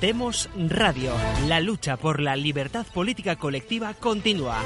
Demos Radio. La lucha por la libertad política colectiva continúa.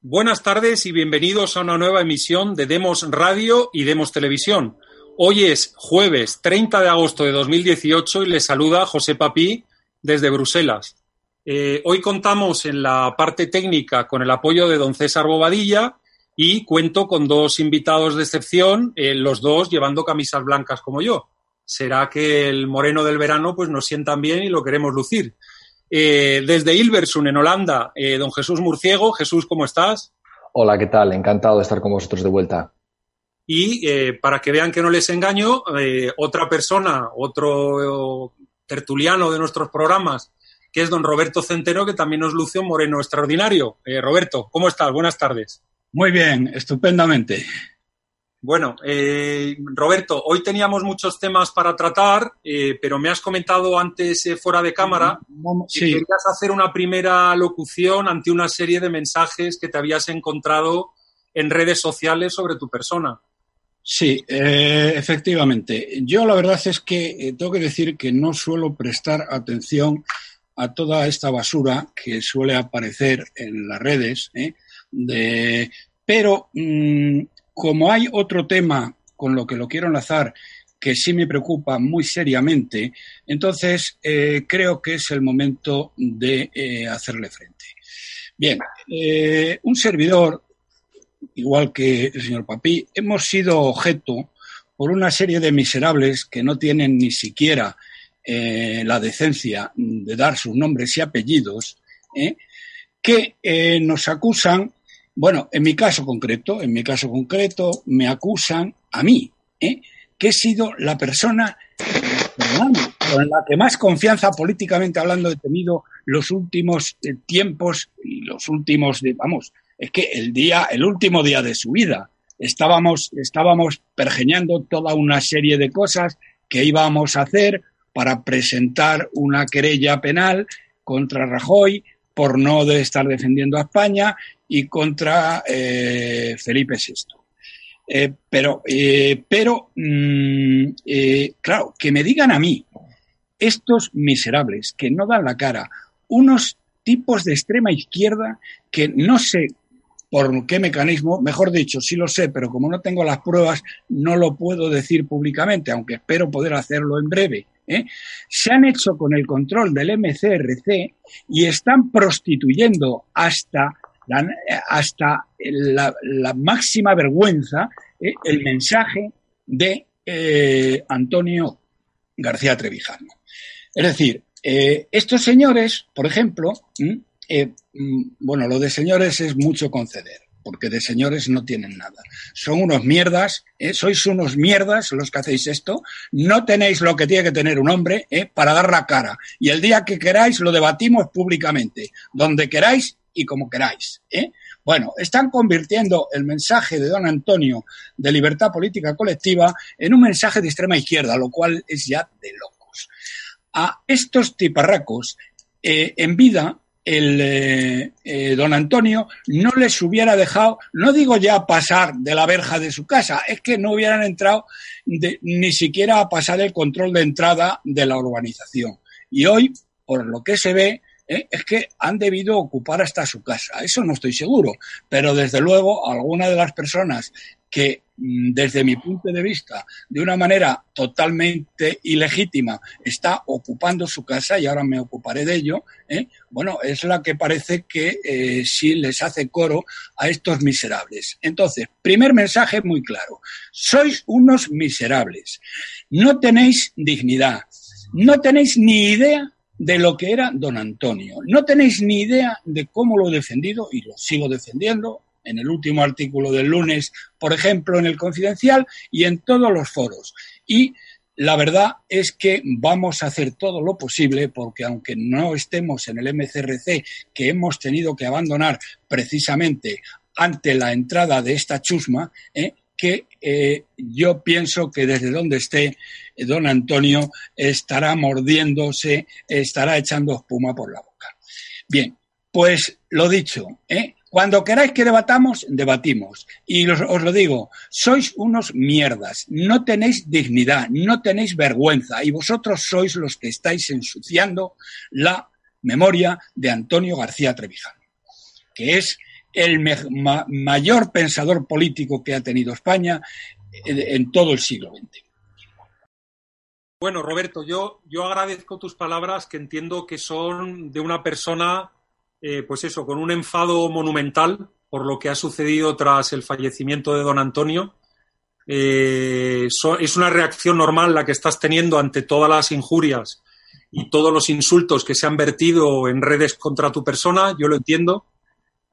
Buenas tardes y bienvenidos a una nueva emisión de Demos Radio y Demos Televisión. Hoy es jueves 30 de agosto de 2018 y les saluda José Papí desde Bruselas. Eh, hoy contamos en la parte técnica con el apoyo de don César Bobadilla y cuento con dos invitados de excepción, eh, los dos llevando camisas blancas como yo. Será que el moreno del verano pues nos sientan bien y lo queremos lucir. Eh, desde Hilversum, en Holanda, eh, don Jesús Murciego. Jesús, ¿cómo estás? Hola, ¿qué tal? Encantado de estar con vosotros de vuelta. Y para que vean que no les engaño, otra persona, otro tertuliano de nuestros programas, que es don Roberto Centeno, que también nos luce un moreno extraordinario. Roberto, ¿cómo estás? Buenas tardes. Muy bien, estupendamente. Bueno, eh, Roberto, hoy teníamos muchos temas para tratar, eh, pero me has comentado antes eh, fuera de cámara que querías hacer una primera locución ante una serie de mensajes que te habías encontrado en redes sociales sobre tu persona. Sí, efectivamente. Yo la verdad es que tengo que decir que no suelo prestar atención a toda esta basura que suele aparecer en las redes. ¿eh? Pero mm, como hay otro tema con lo que lo quiero enlazar que sí me preocupa muy seriamente, entonces eh, creo que es el momento de eh, hacerle frente. Bien, eh, un servidor, igual que el señor Papí, hemos sido objeto por una serie de miserables que no tienen ni siquiera la decencia de dar sus nombres y apellidos, que nos acusan bueno, en mi caso concreto, en mi caso concreto, me acusan a mí, ¿eh? que he sido la persona con la que más confianza políticamente hablando he tenido los últimos eh, tiempos y los últimos, vamos, es que el día, el último día de su vida, estábamos, estábamos pergeñando toda una serie de cosas que íbamos a hacer para presentar una querella penal contra Rajoy por no de estar defendiendo a España y contra eh, Felipe VI. Eh, pero, eh, pero mm, claro, que me digan a mí, estos miserables que no dan la cara, unos tipos de extrema izquierda que no sé por qué mecanismo, mejor dicho, sí lo sé, pero como no tengo las pruebas, no lo puedo decir públicamente, aunque espero poder hacerlo en breve. Se han hecho con el control del MCRC y están prostituyendo hasta hasta la, máxima vergüenza eh, el mensaje de eh, Antonio García Trevijano. Es decir, eh, estos señores, por ejemplo, mm, bueno, lo de señores es mucho conceder, porque de señores no tienen nada. Son unos mierdas, sois unos mierdas los que hacéis esto, no tenéis lo que tiene que tener un hombre para dar la cara. Y el día que queráis lo debatimos públicamente, donde queráis y como queráis. ¿eh? Bueno, están convirtiendo el mensaje de don Antonio de libertad política colectiva en un mensaje de extrema izquierda, lo cual es ya de locos. A estos tiparracos, eh, en vida, el eh, don Antonio no les hubiera dejado, no digo ya pasar de la verja de su casa, es que no hubieran entrado ni siquiera a pasar el control de entrada de la urbanización. Y hoy, por lo que se ve, ¿eh? es que han debido ocupar hasta su casa. Eso no estoy seguro, pero desde luego alguna de las personas que mm, desde mi punto de vista, de una manera totalmente ilegítima, está ocupando su casa, y ahora me ocuparé de ello, ¿eh? bueno, es la que parece que eh, sí les hace coro a estos miserables. Entonces, primer mensaje muy claro, sois unos miserables, no tenéis dignidad, no tenéis ni idea de lo que era don Antonio. No tenéis ni idea de cómo lo he defendido y lo sigo defendiendo en el último artículo del lunes, por ejemplo, en el Confidencial y en todos los foros. Y la verdad es que vamos a hacer todo lo posible porque aunque no estemos en el MCRC que hemos tenido que abandonar precisamente ante la entrada de esta chusma, ¿eh? que eh, yo pienso que desde donde esté eh, don Antonio estará mordiéndose, estará echando espuma por la boca. Bien, pues lo dicho, ¿eh? Cuando queráis que debatamos, debatimos. Y os, lo digo, sois unos mierdas, no tenéis dignidad, no tenéis vergüenza y vosotros sois los que estáis ensuciando la memoria de Antonio García Trevijano, que es el ma mayor pensador político que ha tenido España en, en todo el siglo XX. Bueno, Roberto, yo, yo agradezco tus palabras que entiendo que son de una persona, eh, pues eso, con un enfado monumental por lo que ha sucedido tras el fallecimiento de don Antonio. Eh, es una reacción normal la que estás teniendo ante todas las injurias y todos los insultos que se han vertido en redes contra tu persona, yo lo entiendo.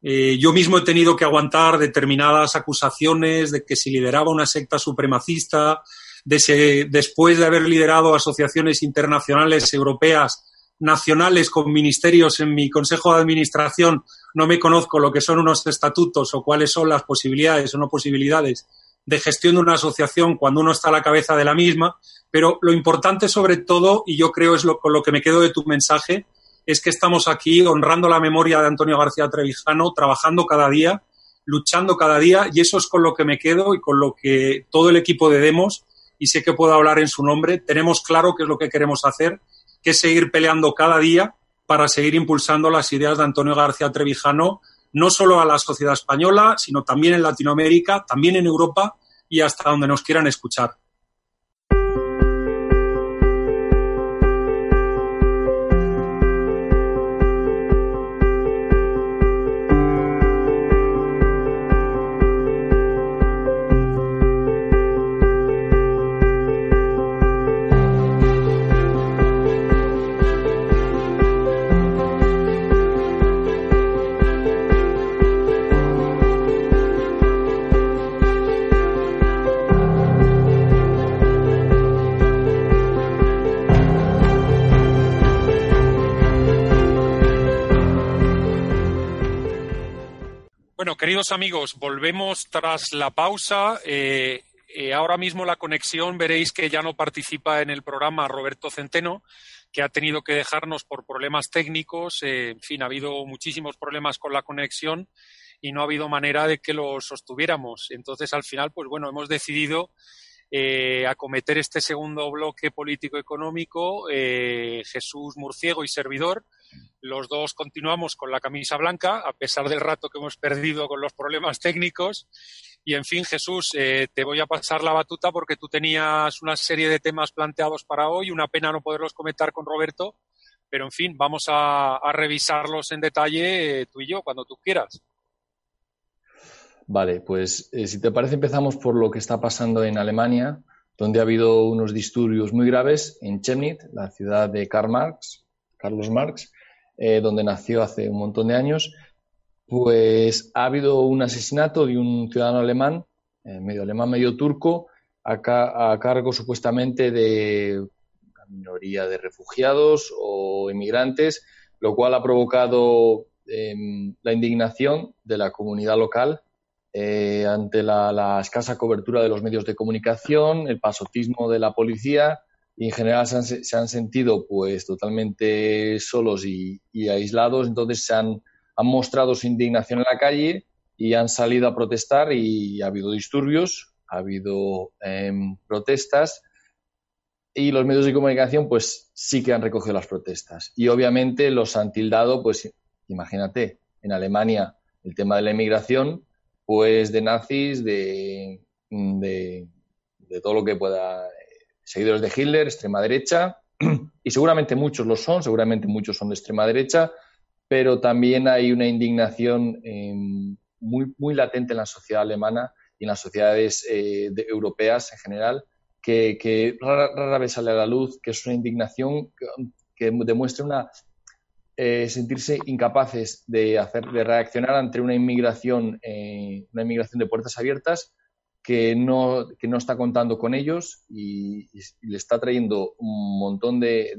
Eh, yo mismo he tenido que aguantar determinadas acusaciones de que si lideraba una secta supremacista, de se, después de haber liderado asociaciones internacionales, europeas, nacionales, con ministerios en mi consejo de administración, no me conozco lo que son unos estatutos o cuáles son las posibilidades o no posibilidades de gestión de una asociación cuando uno está a la cabeza de la misma, pero lo importante sobre todo, y yo creo es lo, con lo que me quedo de tu mensaje, es que estamos aquí honrando la memoria de Antonio García Trevijano, trabajando cada día, luchando cada día, y eso es con lo que me quedo y con lo que todo el equipo de Demos y sé que puedo hablar en su nombre, tenemos claro qué es lo que queremos hacer, que seguir peleando cada día para seguir impulsando las ideas de Antonio García Trevijano, no solo a la sociedad española, sino también en Latinoamérica, también en Europa y hasta donde nos quieran escuchar. Queridos amigos, volvemos tras la pausa. Eh, eh, ahora mismo la conexión veréis que ya no participa en el programa Roberto Centeno, que ha tenido que dejarnos por problemas técnicos. Eh, en fin, ha habido muchísimos problemas con la conexión y no ha habido manera de que lo sostuviéramos. Entonces, al final, pues bueno, hemos decidido eh, acometer este segundo bloque político-económico, eh, Jesús Murciego y servidor. Los dos continuamos con la camisa blanca, a pesar del rato que hemos perdido con los problemas técnicos. Y en fin, Jesús, eh, te voy a pasar la batuta porque tú tenías una serie de temas planteados para hoy. Una pena no poderlos comentar con Roberto, pero en fin, vamos a, revisarlos en detalle eh, tú y yo cuando tú quieras. Vale, pues eh, si te parece empezamos por lo que está pasando en Alemania, donde ha habido unos disturbios muy graves en Chemnitz, la ciudad de Karl Marx, Carlos Marx, eh, donde nació hace un montón de años. Pues ha habido un asesinato de un ciudadano alemán, eh, medio alemán, medio turco, a, ca a cargo supuestamente de una minoría de refugiados o inmigrantes, lo cual ha provocado eh, la indignación de la comunidad local eh, ante la, escasa cobertura de los medios de comunicación, el pasotismo de la policía y en general se han, se han sentido pues totalmente solos y, y, aislados, entonces se han, han mostrado su indignación en la calle y han salido a protestar y ha habido disturbios, ha habido eh, protestas. Y los medios de comunicación pues sí que han recogido las protestas. Y obviamente los han tildado pues imagínate en Alemania el tema de la inmigración pues de nazis, de, de, de, todo lo que pueda, seguidores de Hitler, extrema derecha, y seguramente muchos lo son, seguramente muchos son de extrema derecha, pero también hay una indignación eh, muy, muy latente en la sociedad alemana y en las sociedades eh, europeas en general, que, rara, rara, vez sale a la luz, que es una indignación que, demuestra una eh, sentirse incapaces de, de reaccionar ante una inmigración, eh, una inmigración de puertas abiertas que no, que no está contando con ellos y, le está trayendo un montón de,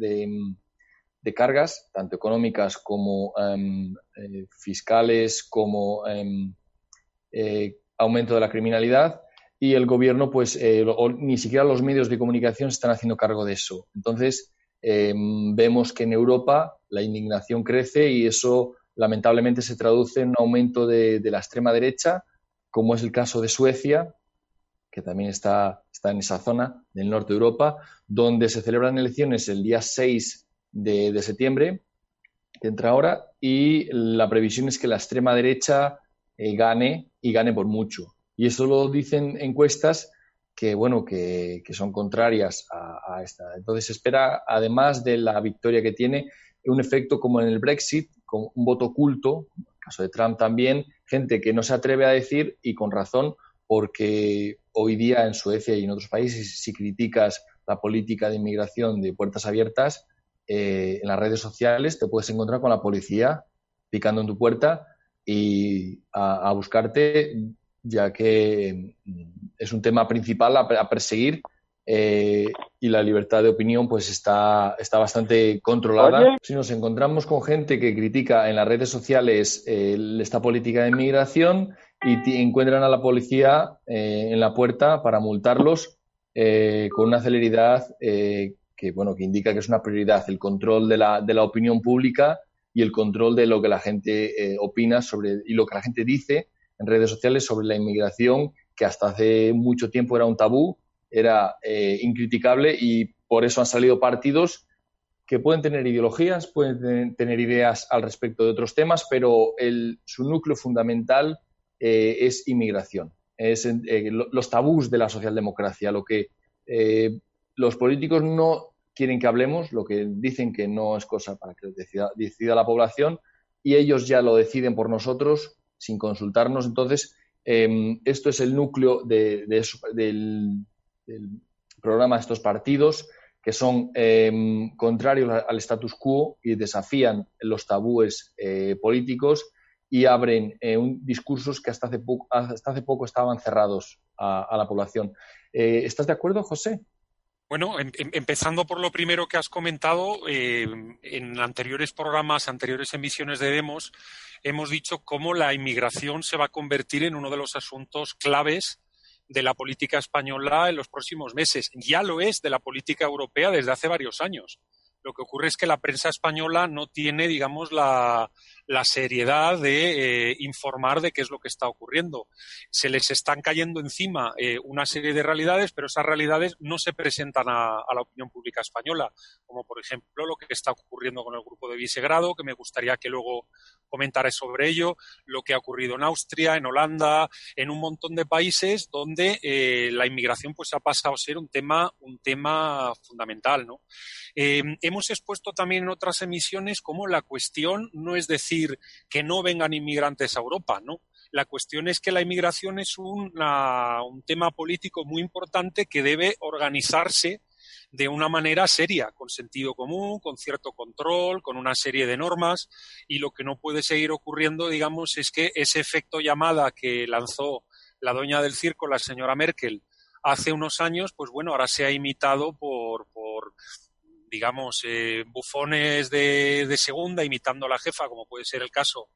de, cargas, tanto económicas como um, eh, fiscales, como um, aumento de la criminalidad. Y el gobierno, pues, o, ni siquiera los medios de comunicación se están haciendo cargo de eso. Entonces, vemos que en Europa la indignación crece y eso lamentablemente se traduce en un aumento de, la extrema derecha, como es el caso de Suecia, que también está, está en esa zona del norte de Europa, donde se celebran elecciones el día 6 de, septiembre, que entra ahora, y la previsión es que la extrema derecha eh, gane y gane por mucho. Y eso lo dicen encuestas que, bueno, que, son contrarias a, esta. Entonces se espera, además de la victoria que tiene, un efecto como en el Brexit, con un voto oculto, en el caso de Trump también, gente que no se atreve a decir y con razón, porque hoy día en Suecia y en otros países, si criticas la política de inmigración de puertas abiertas, eh, en las redes sociales te puedes encontrar con la policía picando en tu puerta y a buscarte ya que mm, es un tema principal a, perseguir eh, y la libertad de opinión pues está, está bastante controlada. Si nos encontramos con gente que critica en las redes sociales eh, esta política de inmigración y encuentran a la policía eh, en la puerta para multarlos con una celeridad que, bueno, que indica que es una prioridad el control de la, de la opinión pública y el control de lo que la gente opina sobre y lo que la gente dice en redes sociales sobre la inmigración, que hasta hace mucho tiempo era un tabú, era eh, incriticable y por eso han salido partidos que pueden tener ideologías, pueden tener ideas al respecto de otros temas, pero el, su núcleo fundamental eh, es inmigración. Es eh, los tabús de la socialdemocracia, lo que los políticos no quieren que hablemos, lo que dicen que no es cosa para que decida, decida la población, y ellos ya lo deciden por nosotros sin consultarnos. Entonces, em, esto es el núcleo del, programa de estos partidos que son em, contrarios al status quo y desafían los tabúes eh, políticos y abren eh, un, discursos que hasta hace, poco, hasta hace poco estaban cerrados a, la población. Eh, ¿Estás de acuerdo, José? Bueno, em, empezando por lo primero que has comentado, en anteriores programas, anteriores emisiones de Demos, hemos dicho cómo la inmigración se va a convertir en uno de los asuntos claves de la política española en los próximos meses. Ya lo es de la política europea desde hace varios años. Lo que ocurre es que la prensa española no tiene, digamos, la, la seriedad de eh, informar de qué es lo que está ocurriendo. Se les están cayendo encima eh, una serie de realidades, pero esas realidades no se presentan a, la opinión pública española, como por ejemplo lo que está ocurriendo con el grupo de Visegrado, que me gustaría que luego comentara sobre ello, lo que ha ocurrido en Austria, en Holanda, en un montón de países donde eh, la inmigración pues ha pasado a ser un tema, un tema fundamental. ¿no? hemos expuesto también en otras emisiones cómo la cuestión no es decir que no vengan inmigrantes a Europa, ¿no? La cuestión es que la inmigración es un tema político muy importante que debe organizarse de una manera seria, con sentido común, con cierto control, con una serie de normas, y lo que no puede seguir ocurriendo, digamos, es que ese efecto llamada que lanzó la doña del circo, la señora Merkel, hace unos años, pues bueno, ahora se ha imitado por, por digamos, eh, bufones de, de, segunda imitando a la jefa, como puede ser el caso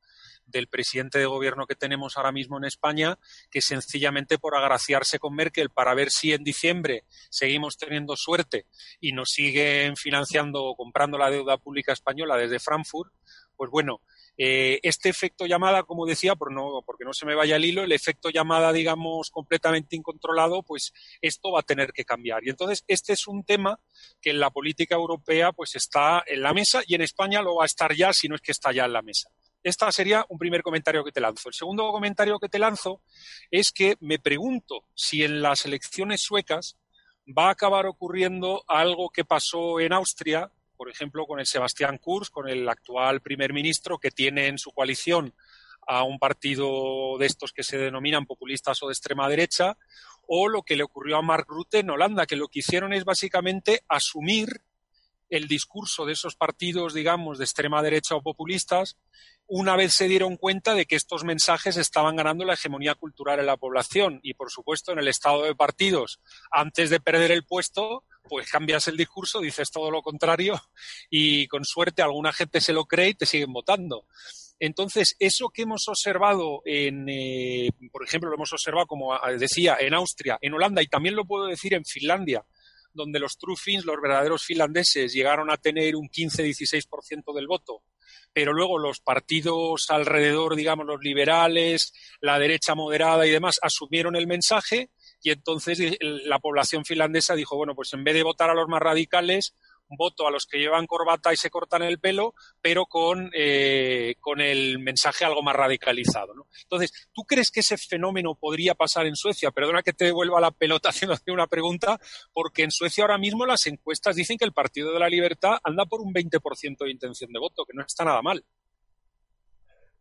del presidente de gobierno que tenemos ahora mismo en España, que sencillamente por agraciarse con Merkel para ver si en diciembre seguimos teniendo suerte y nos siguen financiando o comprando la deuda pública española desde Frankfurt, pues bueno, eh, este efecto llamada, como decía, por no, porque no se me vaya el hilo, el efecto llamada, digamos, completamente incontrolado, pues esto va a tener que cambiar. Y entonces, este es un tema que en la política europea pues está en la mesa y en España lo va a estar ya, si no es que está ya en la mesa. Este sería un primer comentario que te lanzo. El segundo comentario que te lanzo es que me pregunto si en las elecciones suecas va a acabar ocurriendo algo que pasó en Austria por ejemplo, con el Sebastián Kurz, con el actual primer ministro, que tiene en su coalición a un partido de estos que se denominan populistas o de extrema derecha, o lo que le ocurrió a Mark Rutte en Holanda, que lo que hicieron es básicamente asumir el discurso de esos partidos, digamos, de extrema derecha o populistas, una vez se dieron cuenta de que estos mensajes estaban ganando la hegemonía cultural en la población y, por supuesto, en el estado de partidos, antes de perder el puesto, pues cambias el discurso, dices todo lo contrario y con suerte alguna gente se lo cree y te siguen votando. Entonces, eso que hemos observado en, eh, por ejemplo, lo hemos observado, como decía, en Austria, en Holanda y también lo puedo decir en Finlandia, donde los true Finns, los verdaderos finlandeses, llegaron a tener un 15-16% del voto. Pero luego los partidos alrededor, digamos, los liberales, la derecha moderada y demás, asumieron el mensaje y entonces la población finlandesa dijo, bueno, pues en vez de votar a los más radicales, voto a los que llevan corbata y se cortan el pelo, pero con, eh, con el mensaje algo más radicalizado. ¿no? Entonces, ¿tú crees que ese fenómeno podría pasar en Suecia? Perdona que te devuelva la pelota haciendo una pregunta, porque en Suecia ahora mismo las encuestas dicen que el Partido de la Libertad anda por un 20% de intención de voto, que no está nada mal.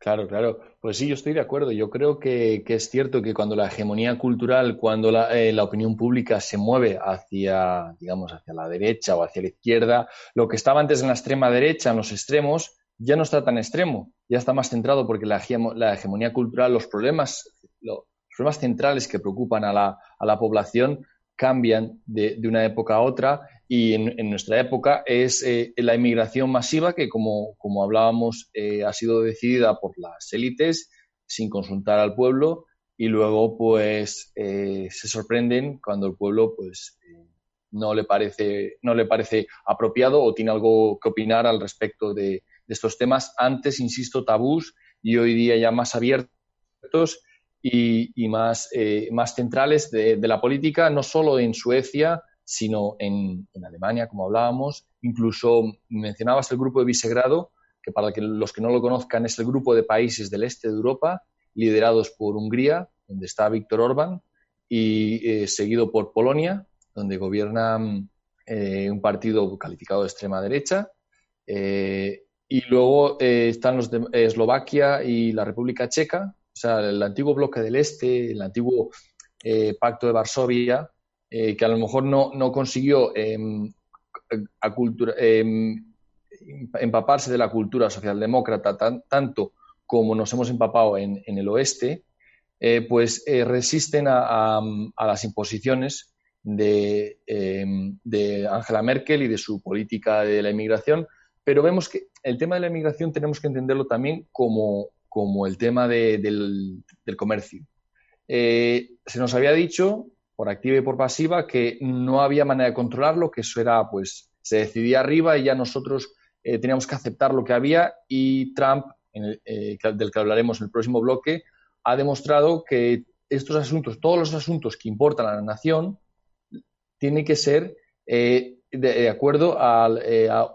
Claro, claro. Pues sí, yo estoy de acuerdo. Yo creo que, es cierto que cuando la hegemonía cultural, cuando eh, la, opinión pública se mueve hacia, digamos, hacia la derecha o hacia la izquierda, lo que estaba antes en la extrema derecha, en los extremos, ya no está tan extremo, ya está más centrado porque la, hegemonía cultural, los problemas, los problemas centrales que preocupan a la, a la población cambian de, de, una época a otra y en, nuestra época es eh, la inmigración masiva que, como, como hablábamos, eh, ha sido decidida por las élites sin consultar al pueblo y luego pues eh, se sorprenden cuando el pueblo pues no le parece no le parece apropiado o tiene algo que opinar al respecto de, de estos temas. Antes insisto tabús y hoy día ya más abiertos y, más, eh, más centrales de, la política, no solo en Suecia, sino en, Alemania, como hablábamos. Incluso mencionabas el grupo de Visegrado, que para los que no lo conozcan es el grupo de países del este de Europa, liderados por Hungría, donde está Víctor Orbán, y eh, seguido por Polonia, donde gobierna eh, un partido calificado de extrema derecha. y luego están los de Eslovaquia y la República Checa, o sea, el antiguo bloque del Este, el antiguo eh, Pacto de Varsovia, eh, que a lo mejor no, consiguió em, em, empaparse de la cultura socialdemócrata tanto como nos hemos empapado en, el oeste, eh, pues resisten a, las imposiciones em, de, Angela Merkel y de su política de la inmigración, pero vemos que el tema de la inmigración tenemos que entenderlo también como, como el tema del, comercio. Eh, se nos había dicho, por activa y por pasiva, que no había manera de controlarlo, que eso era, pues, se decidía arriba y ya nosotros eh, teníamos que aceptar lo que había y Trump, eh, del que hablaremos en el próximo bloque, ha demostrado que estos asuntos, todos los asuntos que importan a la nación, tienen que ser de, acuerdo al,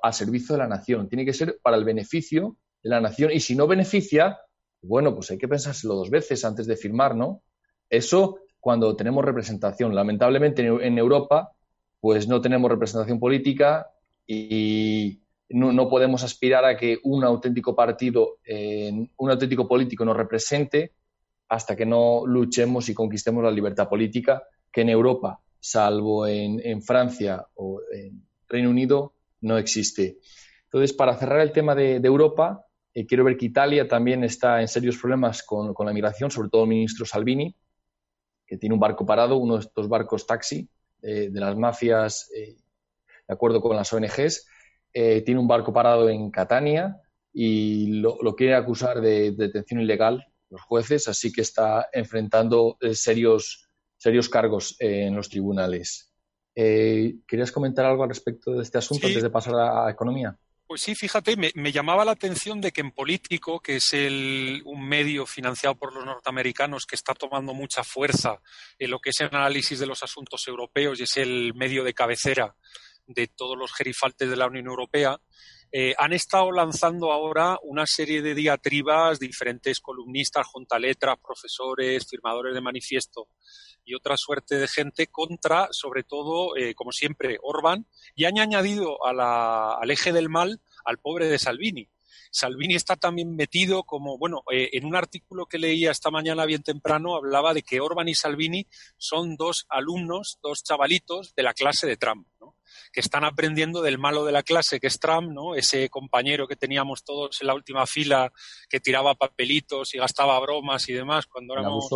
al servicio de la nación, tiene que ser para el beneficio de la nación y si no beneficia, bueno, pues hay que pensárselo dos veces antes de firmar, ¿no? Eso cuando tenemos representación. Lamentablemente en Europa, pues no tenemos representación política y no, podemos aspirar a que un auténtico partido, un auténtico político nos represente hasta que no luchemos y conquistemos la libertad política, que en Europa, salvo en, Francia o en Reino Unido, no existe. Entonces, para cerrar el tema de Europa, eh, quiero ver que Italia también está en serios problemas con, la migración, sobre todo el ministro Salvini, que tiene un barco parado, uno de estos barcos taxi eh, de las mafias, eh, de acuerdo con las ONGs, tiene un barco parado en Catania y lo, quiere acusar de, detención ilegal los jueces, así que está enfrentando serios, serios cargos en los tribunales. ¿Querías comentar algo al respecto de este asunto antes de pasar a economía? Pues sí, fíjate, me, llamaba la atención de que en Político, que es el, un medio financiado por los norteamericanos que está tomando mucha fuerza en lo que es el análisis de los asuntos europeos y es el medio de cabecera de todos los gerifaltes de la Unión Europea, eh, han estado lanzando ahora una serie de diatribas, diferentes columnistas, juntaletras, profesores, firmadores de manifiesto, y otra suerte de gente contra, sobre todo, eh, como siempre, Orban, y han añadido al eje del mal al pobre de Salvini. Salvini está también metido como, bueno, eh, en un artículo que leía esta mañana bien temprano hablaba de que Orban y Salvini son dos alumnos, dos chavalitos de la clase de Trump. Que están aprendiendo del malo de la clase, que es Trump, ¿no? ese compañero que teníamos todos en la última fila, que tiraba papelitos y gastaba bromas y demás cuando éramos...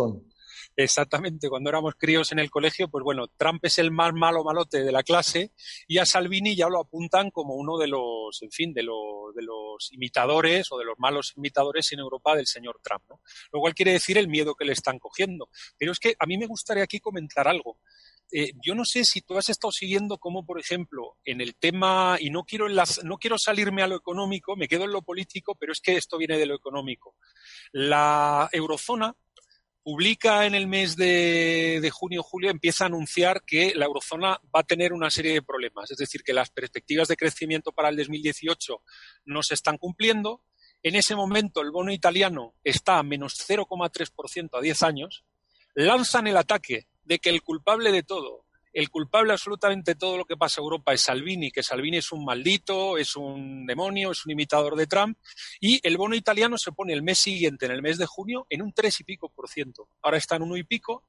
Exactamente, cuando éramos críos en el colegio, pues bueno, Trump es el más malo malote de la clase y a Salvini ya lo apuntan como uno de los, en fin, de los, de los imitadores o de los malos imitadores en Europa del señor Trump, ¿no? Lo cual quiere decir el miedo que le están cogiendo. Pero es que a mí me gustaría aquí comentar algo. Eh, yo no sé si tú has estado siguiendo cómo, por ejemplo, en el tema, y no quiero, no quiero salirme a lo económico, me quedo en lo político, pero es que esto viene de lo económico. La eurozona publica en el mes de, de junio-julio, empieza a anunciar que la eurozona va a tener una serie de problemas, es decir, que las perspectivas de crecimiento para el 2018 no se están cumpliendo. En ese momento el bono italiano está a menos 0,3% a 10 años. Lanzan el ataque de que el culpable de todo, el culpable absolutamente todo lo que pasa en Europa es Salvini, que Salvini es un maldito, es un demonio, es un imitador de Trump, y el bono italiano se pone el mes siguiente, en el mes de junio, en un tres y pico por ciento. Ahora está en uno y pico.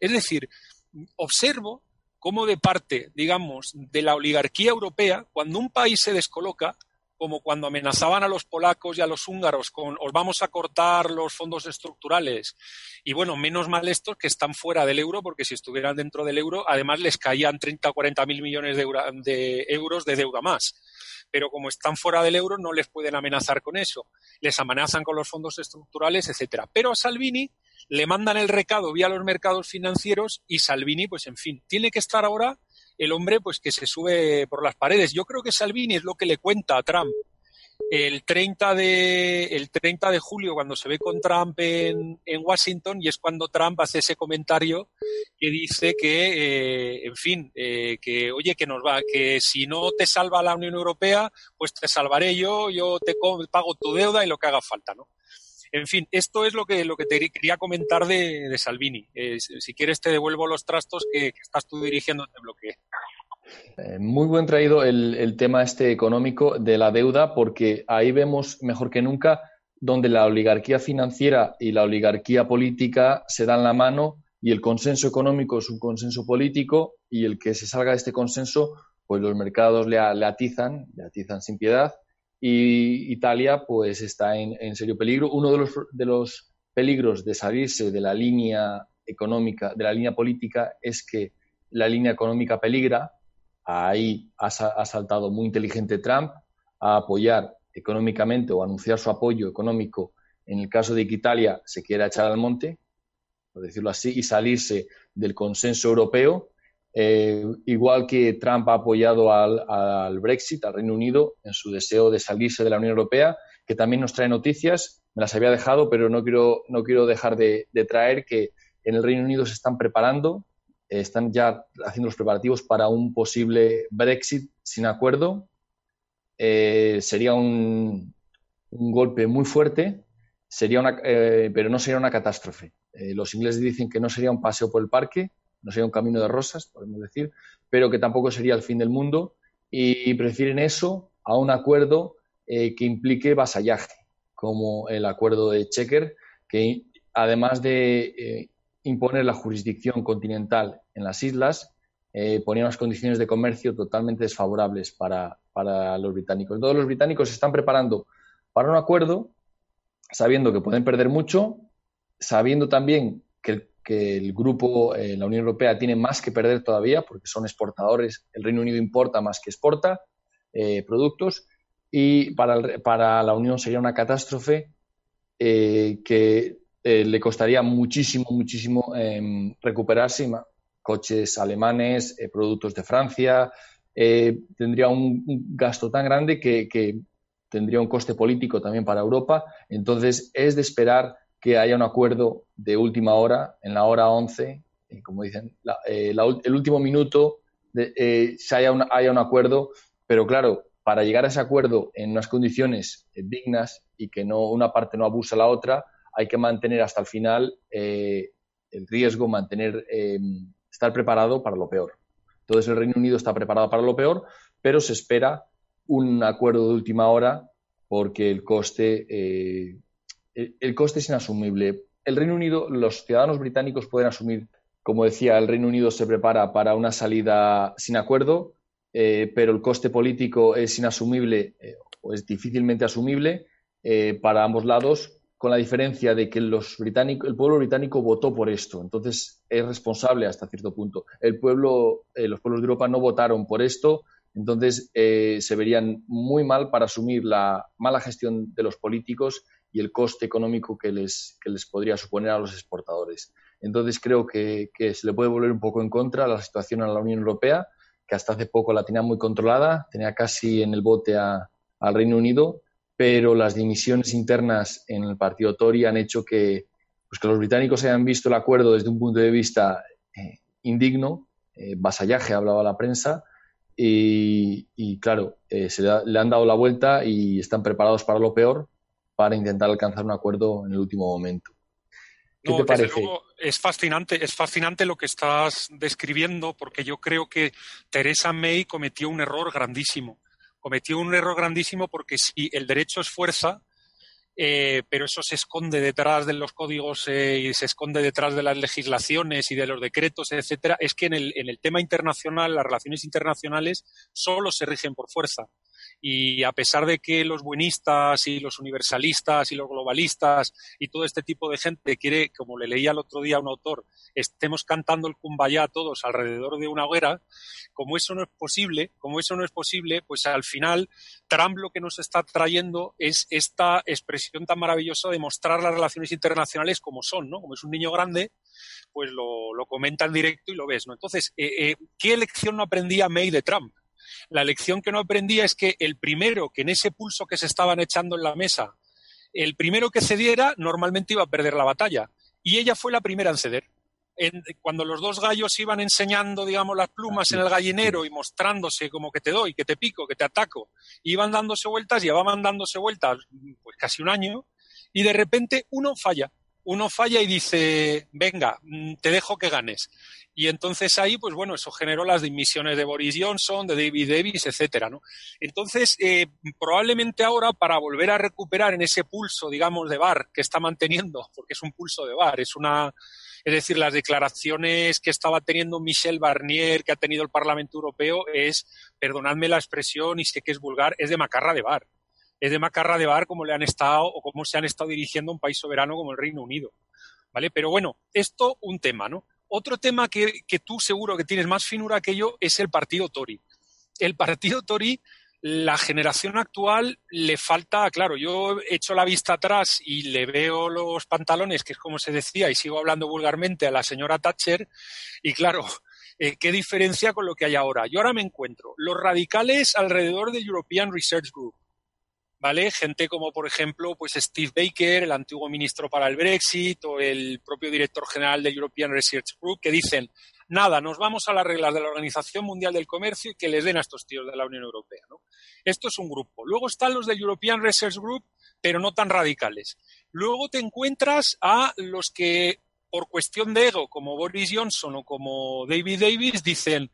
Es decir, observo cómo de parte, digamos, de la oligarquía europea, cuando un país se descoloca, como cuando amenazaban a los polacos y a los húngaros con os vamos a cortar los fondos estructurales. Y bueno, menos mal estos que están fuera del euro, porque si estuvieran dentro del euro, además les caían 30 o 40 mil millones de, de euros de deuda más pero como están fuera del euro no les pueden amenazar con eso. Les amenazan con los fondos estructurales, etcétera. Pero a Salvini le mandan el recado vía los mercados financieros y Salvini, pues en fin, tiene que estar ahora el hombre pues que se sube por las paredes. Yo creo que Salvini es lo que le cuenta a Trump el 30 de, el 30 de julio cuando se ve con Trump en, Washington y es cuando Trump hace ese comentario que dice que, eh, en fin, eh, que oye, que nos va, que si no te salva la Unión Europea, pues te salvaré yo, yo te pago tu deuda y lo que haga falta, ¿no? En fin, esto es lo que, lo que te quería comentar de, Salvini. Eh, si quieres te devuelvo los trastos que, estás tú dirigiendo este bloque. Eh, muy buen traído el, tema este económico de la deuda, porque ahí vemos mejor que nunca donde la oligarquía financiera y la oligarquía política se dan la mano y el consenso económico es un consenso político y el que se salga de este consenso, pues los mercados le, atizan, le atizan sin piedad y Italia pues está en, serio peligro. Uno de los, de los peligros de salirse de la línea económica, de la línea política, es que la línea económica peligra. Ahí ha, saltado muy inteligente Trump a apoyar económicamente o anunciar su apoyo económico en el caso de que Italia se quiera echar al monte, por decirlo así, y salirse del consenso europeo. Eh, igual que Trump ha apoyado al, Brexit, al Reino Unido, en su deseo de salirse de la Unión Europea, que también nos trae noticias, me las había dejado, pero no quiero, no quiero dejar de, traer que en el Reino Unido se están preparando, están ya haciendo los preparativos para un posible Brexit sin acuerdo. Eh, sería un, golpe muy fuerte, sería una, pero no sería una catástrofe. los ingleses dicen que no sería un paseo por el parque, no sería un camino de rosas, podemos decir, pero que tampoco sería el fin del mundo y prefieren eso a un acuerdo eh, que implique vasallaje, como el acuerdo de Chequer, que además de eh, imponer la jurisdicción continental en las islas, eh, ponía unas condiciones de comercio totalmente desfavorables para, para los británicos. Todos los británicos se están preparando para un acuerdo, sabiendo que pueden perder mucho, sabiendo también que el que el grupo, eh, la Unión Europea, tiene más que perder todavía porque son exportadores. El Reino Unido importa más que exporta eh, productos y para, para, la Unión sería una catástrofe eh, que le costaría muchísimo, muchísimo em, recuperarse. Coches alemanes, productos de Francia, tendría un, gasto tan grande que, tendría un coste político también para Europa. Entonces, es de esperar que haya un acuerdo de última hora, en la hora 11, eh, como dicen, eh, el último minuto, de, eh, se haya un, acuerdo, pero claro, para llegar a ese acuerdo en unas condiciones dignas y que no una parte no abuse a la otra, hay que mantener hasta el final el riesgo, mantener, estar preparado para lo peor. Entonces el Reino Unido está preparado para lo peor, pero se espera un acuerdo de última hora porque el coste el coste es inasumible. El Reino Unido, los ciudadanos británicos pueden asumir, como decía, el Reino Unido se prepara para una salida sin acuerdo, eh, pero el coste político es inasumible eh, o es difícilmente asumible eh, para ambos lados, con la diferencia de que los británicos, el pueblo británico votó por esto, entonces es responsable hasta cierto punto. El pueblo, los pueblos de Europa no votaron por esto, entonces se verían muy mal para asumir la mala gestión de los políticos y el coste económico que les, que les podría suponer a los exportadores. Entonces creo que, se le puede volver un poco en contra la situación a la Unión Europea, que hasta hace poco la tenía muy controlada, tenía casi en el bote al Reino Unido, pero las dimisiones internas en el partido Tory han hecho que, pues que los británicos hayan visto el acuerdo desde un punto de vista eh, indigno, eh, vasallaje, hablaba la prensa, y, claro, eh, se le, han dado la vuelta y están preparados para lo peor, para intentar alcanzar un acuerdo en el último momento. ¿Qué te parece? es fascinante, es fascinante lo que estás describiendo, porque yo creo que Teresa May cometió un error grandísimo. Cometió un error grandísimo porque si el derecho es fuerza, eh, pero eso se esconde detrás de los códigos eh, y se esconde detrás de las legislaciones y de los decretos, etcétera, es que en el, en el tema internacional, las relaciones internacionales solo se rigen por fuerza. Y a pesar de que los buenistas y los universalistas y los globalistas y todo este tipo de gente quiere, como le leía el otro día a un autor, estemos cantando el kumbaya todos alrededor de una hoguera, como eso no es posible, como eso no es posible, pues al final Trump lo que nos está trayendo es esta expresión tan maravillosa de mostrar las relaciones internacionales como son, ¿no? Como es un niño grande, pues lo, lo comenta en directo y lo ves, ¿no? Entonces, eh, eh, ¿qué lección no aprendía May de Trump? La lección que no aprendía es que el primero que en ese pulso que se estaban echando en la mesa, el primero que cediera normalmente iba a perder la batalla. Y ella fue la primera en ceder. cuando los dos gallos iban enseñando, digamos, las plumas en el gallinero y mostrándose como que te doy, que te pico, que te ataco, iban dándose vueltas, llevaban dándose vueltas pues casi un año, y de repente uno falla uno falla y dice, venga, mm, te dejo que ganes. Y entonces ahí, pues bueno, eso generó las dimisiones de Boris Johnson, de David Davis, etcétera, ¿no? Entonces, eh, probablemente ahora, para volver a recuperar en ese pulso, digamos, de bar que está manteniendo, porque es un pulso de bar, es una, es decir, las declaraciones que estaba teniendo Michel Barnier, que ha tenido el Parlamento Europeo, es, perdonadme la expresión y sé que es vulgar, es de macarra de bar es de macarra de bar como le han estado o cómo se han estado dirigiendo un país soberano como el Reino Unido. ¿Vale? Pero bueno, esto un tema, ¿no? Otro tema que, que tú seguro que tienes más finura que yo es el partido Tory. El partido Tory, la generación actual le falta, claro, yo he hecho la vista atrás y le veo los pantalones, que es como se decía, y sigo hablando vulgarmente a la señora Thatcher, y claro, eh, ¿qué diferencia con lo que hay ahora? Yo ahora me encuentro los radicales alrededor del European Research Group, ¿vale? Gente como, por ejemplo, pues Steve Baker, el antiguo ministro para el Brexit, o el propio director general del European Research Group, que dicen, nada, nos vamos a las reglas de la Organización Mundial del Comercio y que les den a estos tíos de la Unión Europea, ¿no? Esto es un grupo. Luego están los del European Research Group, pero no tan radicales. Luego te encuentras a los que, por cuestión de ego, como Boris Johnson o como David Davis, dicen,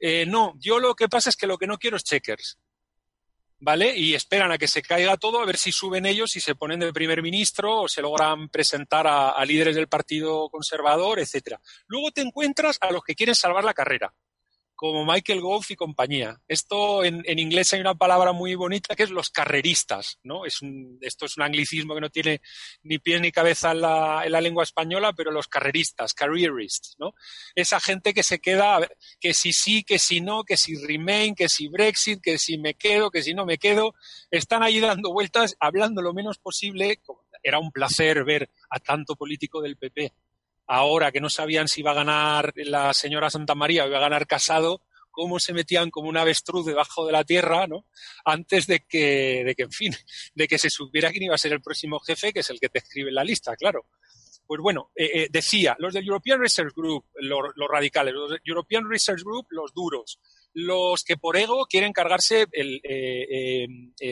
eh, no, yo lo que pasa es que lo que no quiero es checkers. ¿Vale? Y esperan a que se caiga todo, a ver si suben ellos y se ponen de primer ministro o se logran presentar a, líderes del Partido Conservador, etcétera. Luego te encuentras a los que quieren salvar la carrera como Michael Gove y compañía. Esto en, inglés hay una palabra muy bonita que es los carreristas, ¿no? Es un, esto es un anglicismo que no tiene ni pie ni cabeza en la, en la lengua española, pero los carreristas, careerists, ¿no? Esa gente que se queda, que si sí, que si no, que si Remain, que si Brexit, que si me quedo, que si no me quedo, están ahí dando vueltas, hablando lo menos posible. Era un placer ver a tanto político del PP ahora que no sabían si iba a ganar la señora Santa María o iba a ganar Casado, cómo se metían como un avestruz debajo de la tierra, ¿no? Antes de que, de que, en fin, de que se supiera quién iba a ser el próximo jefe, que es el que te escribe en la lista, claro. Pues bueno, eh, eh, decía, los del European Research Group, los, radicales, los del European Research Group, los duros, los que por ego quieren cargarse el, eh,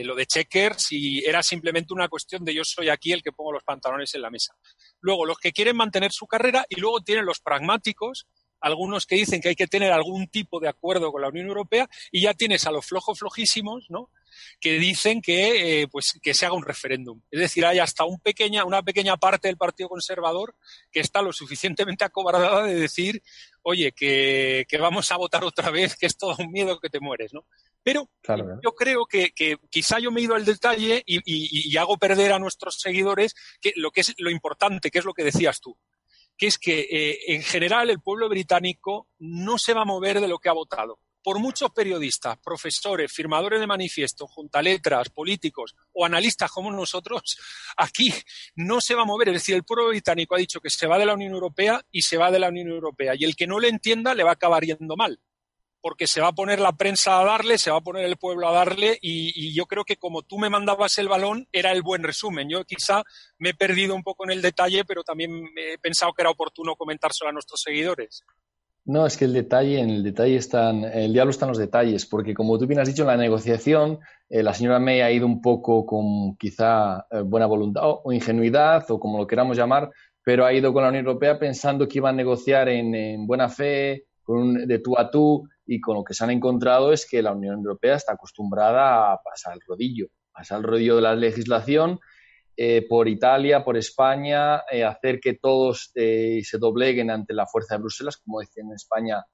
lo de checkers y era simplemente una cuestión de yo soy aquí el que pongo los pantalones en la mesa. Luego, los que quieren mantener su carrera y luego tienen los pragmáticos, algunos que dicen que hay que tener algún tipo de acuerdo con la Unión Europea y ya tienes a los flojos flojísimos, ¿no? que dicen que, eh, pues, que se haga un referéndum. Es decir, hay hasta un pequeña, una pequeña parte del Partido Conservador que está lo suficientemente acobardada de decir, oye, que, vamos a votar otra vez, que es todo un miedo que te mueres, ¿no? Pero yo creo que, quizá yo me he ido al detalle y, hago perder a nuestros seguidores que lo que es lo importante, que es lo que decías tú, que es que eh, en general el pueblo británico no se va a mover de lo que ha votado. por muchos periodistas, profesores, firmadores de manifiestos, juntaletras, políticos o analistas como nosotros, aquí no se va a mover. Es decir, el pueblo británico ha dicho que se va de la Unión Europea y se va de la Unión Europea. Y el que no le entienda le va a acabar yendo mal porque se va a poner la prensa a darle, se va a poner el pueblo a darle y, yo creo que como tú me mandabas el balón era el buen resumen. Yo quizá me he perdido un poco en el detalle, pero también he pensado que era oportuno comentárselo a nuestros seguidores. No, es que el detalle, en el detalle están, el diablo está en los detalles, porque como tú bien has dicho, en la negociación eh, la señora May ha ido un poco con quizá eh, buena voluntad o, ingenuidad o como lo queramos llamar, pero ha ido con la Unión Europea pensando que iba a negociar en, buena fe, con de tú a tú, y con lo que se han encontrado es que la Unión Europea está acostumbrada a pasar el rodillo, pasar el rodillo de la legislación eh, por Italia, por España, eh, hacer que todos eh, se dobleguen ante la fuerza de Bruselas, como decían en España,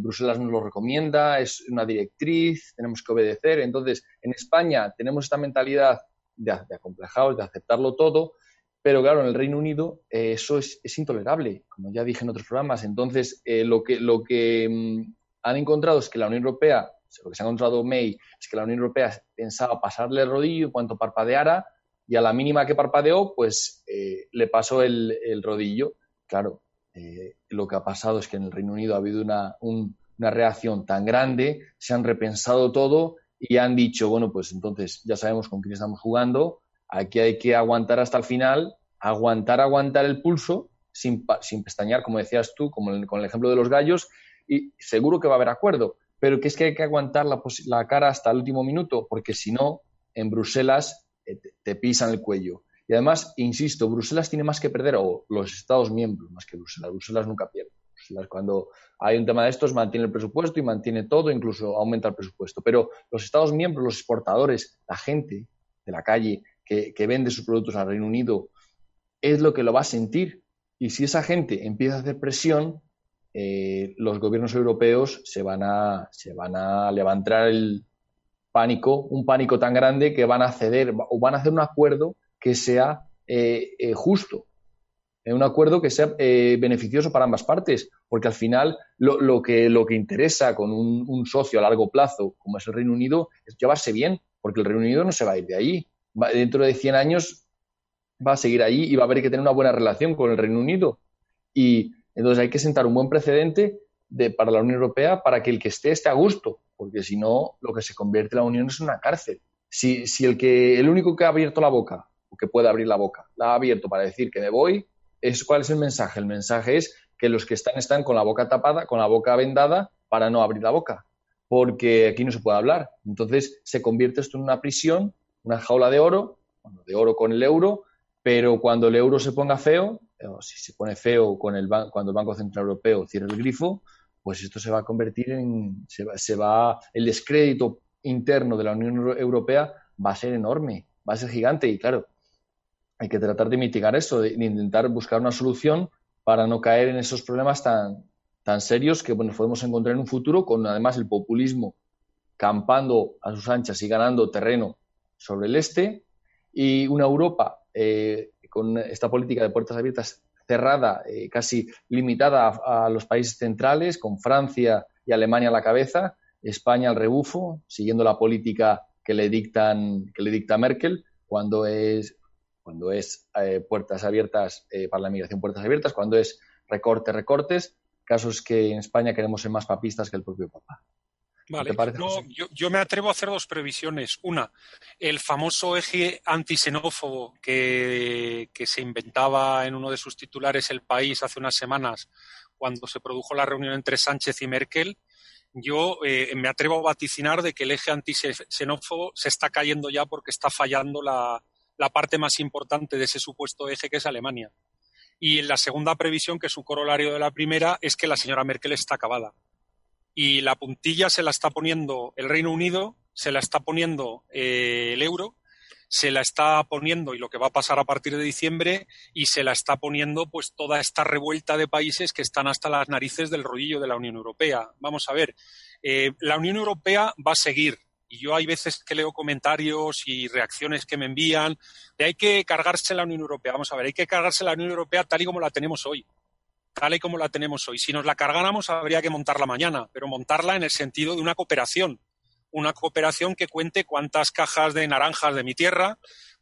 Bruselas nos lo recomienda, es una directriz, tenemos que obedecer. Entonces, en España tenemos esta mentalidad de, de acomplejados, de aceptarlo todo, pero claro, en el Reino Unido eso es, es, intolerable, como ya dije en otros programas. Entonces, lo que, lo que mm, han encontrado es que la Unión Europea, lo que se ha encontrado May, es que la Unión Europea pensaba pasarle el rodillo en cuanto parpadeara y a la mínima que parpadeó, pues eh, le pasó el, rodillo. Claro, eh, lo que ha pasado es que en el Reino Unido ha habido una, una reacción tan grande, se han repensado todo y han dicho, bueno, pues entonces ya sabemos con quién estamos jugando, aquí hay que aguantar hasta el final, aguantar, aguantar el pulso sin, sin pestañear, como decías tú, como con el ejemplo de los gallos, y seguro que va a haber acuerdo, pero que es que hay que aguantar la, la cara hasta el último minuto, porque si no, en Bruselas eh, te, pisan el cuello. Y además, insisto, Bruselas tiene más que perder, o los Estados miembros más que Bruselas. Bruselas nunca pierde. Bruselas, cuando hay un tema de estos, mantiene el presupuesto y mantiene todo, incluso aumenta el presupuesto. Pero los Estados miembros, los exportadores, la gente de la calle que, que vende sus productos al Reino Unido, es lo que lo va a sentir. Y si esa gente empieza a hacer presión, eh, los gobiernos europeos se van, a, se van a levantar el pánico, un pánico tan grande que van a ceder o van a hacer un acuerdo que sea eh, eh, justo, un acuerdo que sea beneficioso para ambas partes, porque al final lo, que, lo que interesa con un, socio a largo plazo, como es el Reino Unido, es llevarse bien, porque el Reino Unido no se va a ir de ahí. dentro de 100 años va a seguir ahí y va a haber que tener una buena relación con el Reino Unido. Y entonces hay que sentar un buen precedente de, para la Unión Europea para que el que esté esté a gusto, porque si no, lo que se convierte en la Unión es una cárcel. Si, el, que, el único que ha abierto la boca, o que puede abrir la boca, la ha abierto para decir que me voy, ¿cuál es el mensaje? El mensaje es que los que están están con la boca tapada, con la boca vendada, para no abrir la boca, porque aquí no se puede hablar. Entonces se convierte esto en una prisión, una jaula de oro, de oro con el euro, pero cuando el euro se ponga feo, o si se pone feo con el cuando el Banco Central Europeo cierra el grifo, pues esto se va a convertir en, se va, el descrédito interno de la Unión Europea va a ser enorme, va a ser gigante. Y claro, hay que tratar de mitigar eso, de, intentar buscar una solución para no caer en esos problemas tan, tan serios que bueno, podemos encontrar en un futuro con además el populismo campando a sus anchas y ganando terreno sobre el este. Y una Europa eh, con esta política de puertas abiertas cerrada, eh, casi limitada a, los países centrales, con Francia y Alemania a la cabeza, España al rebufo, siguiendo la política que le dictan, que le dicta Merkel, cuando es cuando es eh, puertas abiertas eh, para la migración, puertas abiertas, cuando es recorte, recortes, casos que en España queremos ser más papistas que el propio Papa. Vale, yo, me atrevo a hacer dos previsiones. Una, el famoso eje antisenófobo que, que se inventaba en uno de sus titulares El País hace unas semanas, cuando se produjo la reunión entre Sánchez y Merkel, yo eh, me atrevo a vaticinar de que el eje antisenófobo se está cayendo ya porque está fallando la, la parte más importante de ese supuesto eje que es Alemania. Y la segunda previsión, que es un corolario de la primera, es que la señora Merkel está acabada y la puntilla se la está poniendo el Reino Unido, se la está poniendo eh, el euro, se la está poniendo y lo que va a pasar a partir de diciembre y se la está poniendo pues toda esta revuelta de países que están hasta las narices del rodillo de la Unión Europea. Vamos a ver, eh, la Unión Europea va a seguir y yo hay veces que leo comentarios y reacciones que me envían de hay que cargarse la Unión Europea. Vamos a ver, hay que cargarse la Unión Europea tal y como la tenemos hoy tal y como la tenemos hoy. Si nos la cargáramos, habría que montarla mañana, pero montarla en el sentido de una cooperación. Una cooperación que cuente cuántas cajas de naranjas de mi tierra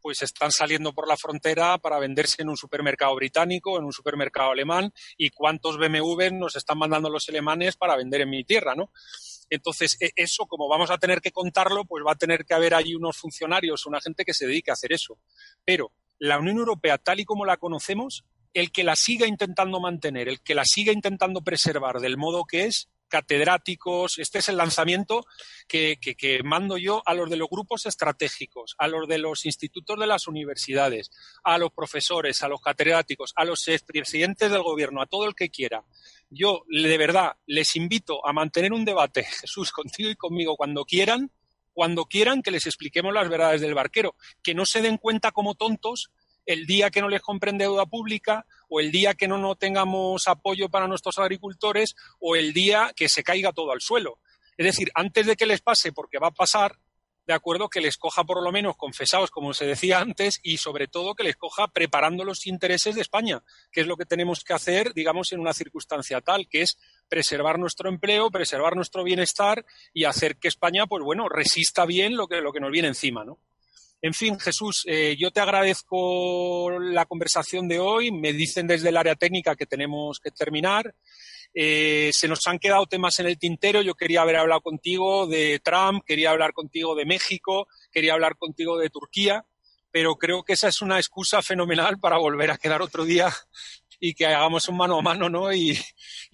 pues están saliendo por la frontera para venderse en un supermercado británico, en un supermercado alemán, y cuántos BMW nos están mandando los alemanes para vender en mi tierra, ¿no? Entonces, e, eso, como vamos a tener que contarlo, pues va a tener que haber ahí unos funcionarios, una gente que se dedique a hacer eso. Pero la Unión Europea, tal y como la conocemos, el que la siga intentando mantener, el que la siga intentando preservar del modo que es, catedráticos. Este es el lanzamiento que, mando yo a los de los grupos estratégicos, a los de los institutos de las universidades, a los profesores, a los catedráticos, a los expresidentes del gobierno, a todo el que quiera. Yo, de verdad, les invito a mantener un debate, Jesús, contigo y conmigo, cuando quieran, cuando quieran que les expliquemos las verdades del barquero, que no se den cuenta como tontos el día que no les compren deuda pública o el día que no, no tengamos apoyo para nuestros agricultores o el día que se caiga todo al suelo. Es decir, antes de que les pase, porque va a pasar, de acuerdo, que les coja por lo menos confesados, como se decía antes, y sobre todo que les coja preparando los intereses de España, que es lo que tenemos que hacer, digamos, en una circunstancia tal, que es preservar nuestro empleo, preservar nuestro bienestar y hacer que España, pues bueno, resista bien lo que, lo que nos viene encima, ¿no? En fin, Jesús, eh, yo te agradezco la conversación de hoy. Me dicen desde el área técnica que tenemos que terminar. Eh, se nos han quedado temas en el tintero. Yo quería haber hablado contigo de Trump, quería hablar contigo de México, quería hablar contigo de Turquía, pero creo que esa es una excusa fenomenal para volver a quedar otro día y que hagamos un mano a mano, ¿no? Y,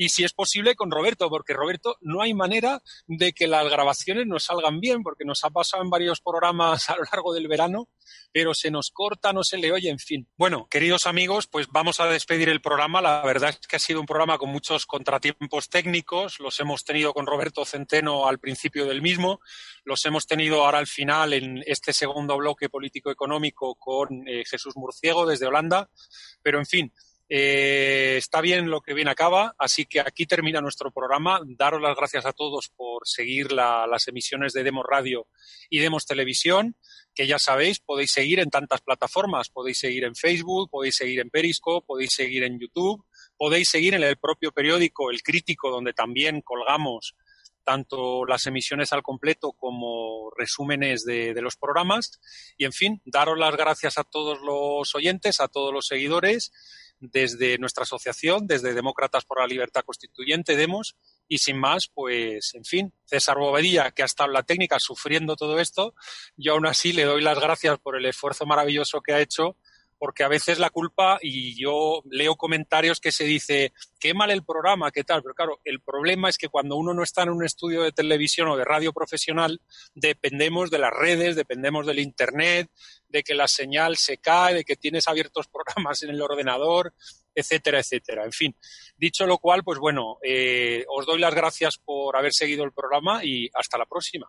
si es posible con Roberto, porque Roberto no hay manera de que las grabaciones nos salgan bien, porque nos ha pasado en varios programas a lo largo del verano, pero se nos corta, no se le oye, en fin. Bueno, queridos amigos, pues vamos a despedir el programa. La verdad es que ha sido un programa con muchos contratiempos técnicos. Los hemos tenido con Roberto Centeno al principio del mismo, los hemos tenido ahora al final en este segundo bloque político-económico con eh, Jesús Murciego desde Holanda, pero en fin. Eh, está bien lo que bien acaba, así que aquí termina nuestro programa. Daros las gracias a todos por seguir las emisiones de Demos Radio y Demos Televisión, que ya sabéis, podéis seguir en tantas plataformas. Podéis seguir en Facebook, podéis seguir en Periscope, podéis seguir en YouTube, podéis seguir en el propio periódico El Crítico, donde también colgamos tanto las emisiones al completo como resúmenes de, los programas. Y, en fin, daros las gracias a todos los oyentes, a todos los seguidores desde nuestra asociación, desde Demócratas por la Libertad Constituyente, Demos, y sin más, pues, en fin, César Bobadilla, que ha estado en la técnica sufriendo todo esto, yo aún así le doy las gracias por el esfuerzo maravilloso que ha hecho porque a veces la culpa, y yo leo comentarios que se dice, qué mal el programa, qué tal, pero claro, el problema es que cuando uno no está en un estudio de televisión o de radio profesional, dependemos de las redes, dependemos del Internet, de que la señal se cae, de que tienes abiertos programas en el ordenador, etcétera, etcétera. En fin, dicho lo cual, pues bueno, eh, os doy las gracias por haber seguido el programa y hasta la próxima.